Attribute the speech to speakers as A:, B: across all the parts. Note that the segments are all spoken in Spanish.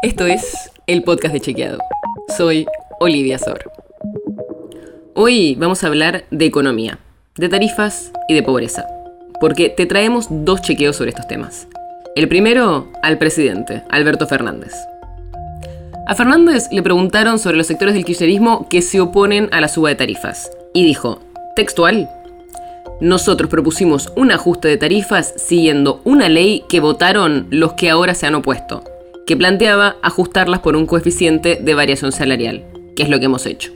A: Esto es el podcast de Chequeado. Soy Olivia Sor. Hoy vamos a hablar de economía, de tarifas y de pobreza, porque te traemos dos chequeos sobre estos temas. El primero al presidente, Alberto Fernández. A Fernández le preguntaron sobre los sectores del kirchnerismo que se oponen a la suba de tarifas, y dijo, textual, nosotros propusimos un ajuste de tarifas siguiendo una ley que votaron los que ahora se han opuesto, que planteaba ajustarlas por un coeficiente de variación salarial, que es lo que hemos hecho.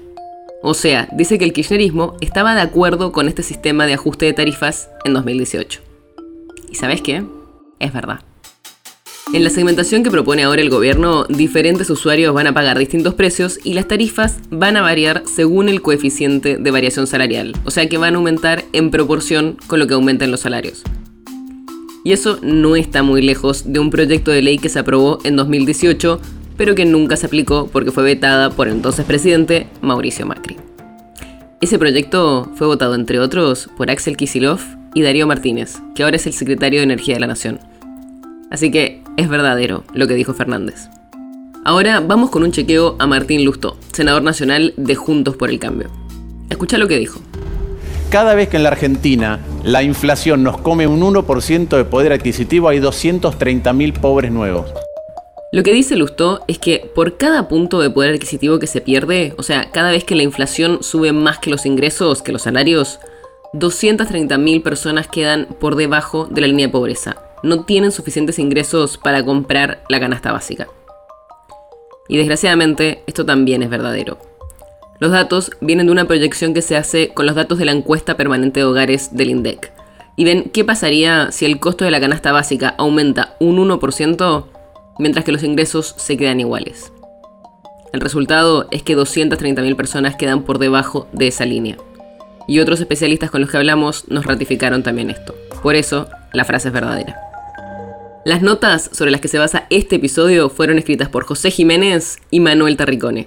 A: O sea, dice que el kirchnerismo estaba de acuerdo con este sistema de ajuste de tarifas en 2018. ¿Y sabes qué? Es verdad. En la segmentación que propone ahora el gobierno, diferentes usuarios van a pagar distintos precios y las tarifas van a variar según el coeficiente de variación salarial, o sea que van a aumentar en proporción con lo que aumentan los salarios. Y eso no está muy lejos de un proyecto de ley que se aprobó en 2018, pero que nunca se aplicó porque fue vetada por el entonces presidente Mauricio Macri. Ese proyecto fue votado, entre otros, por Axel Kisilov y Darío Martínez, que ahora es el secretario de Energía de la Nación. Así que es verdadero lo que dijo Fernández. Ahora vamos con un chequeo a Martín Lustó, senador nacional de Juntos por el Cambio. Escucha lo que dijo.
B: Cada vez que en la Argentina la inflación nos come un 1% de poder adquisitivo, hay 230.000 pobres nuevos.
A: Lo que dice Lustó es que por cada punto de poder adquisitivo que se pierde, o sea, cada vez que la inflación sube más que los ingresos, que los salarios, 230.000 personas quedan por debajo de la línea de pobreza no tienen suficientes ingresos para comprar la canasta básica. Y desgraciadamente esto también es verdadero. Los datos vienen de una proyección que se hace con los datos de la encuesta permanente de hogares del INDEC. Y ven qué pasaría si el costo de la canasta básica aumenta un 1% mientras que los ingresos se quedan iguales. El resultado es que 230.000 personas quedan por debajo de esa línea. Y otros especialistas con los que hablamos nos ratificaron también esto. Por eso, la frase es verdadera. Las notas sobre las que se basa este episodio fueron escritas por José Jiménez y Manuel Tarricone.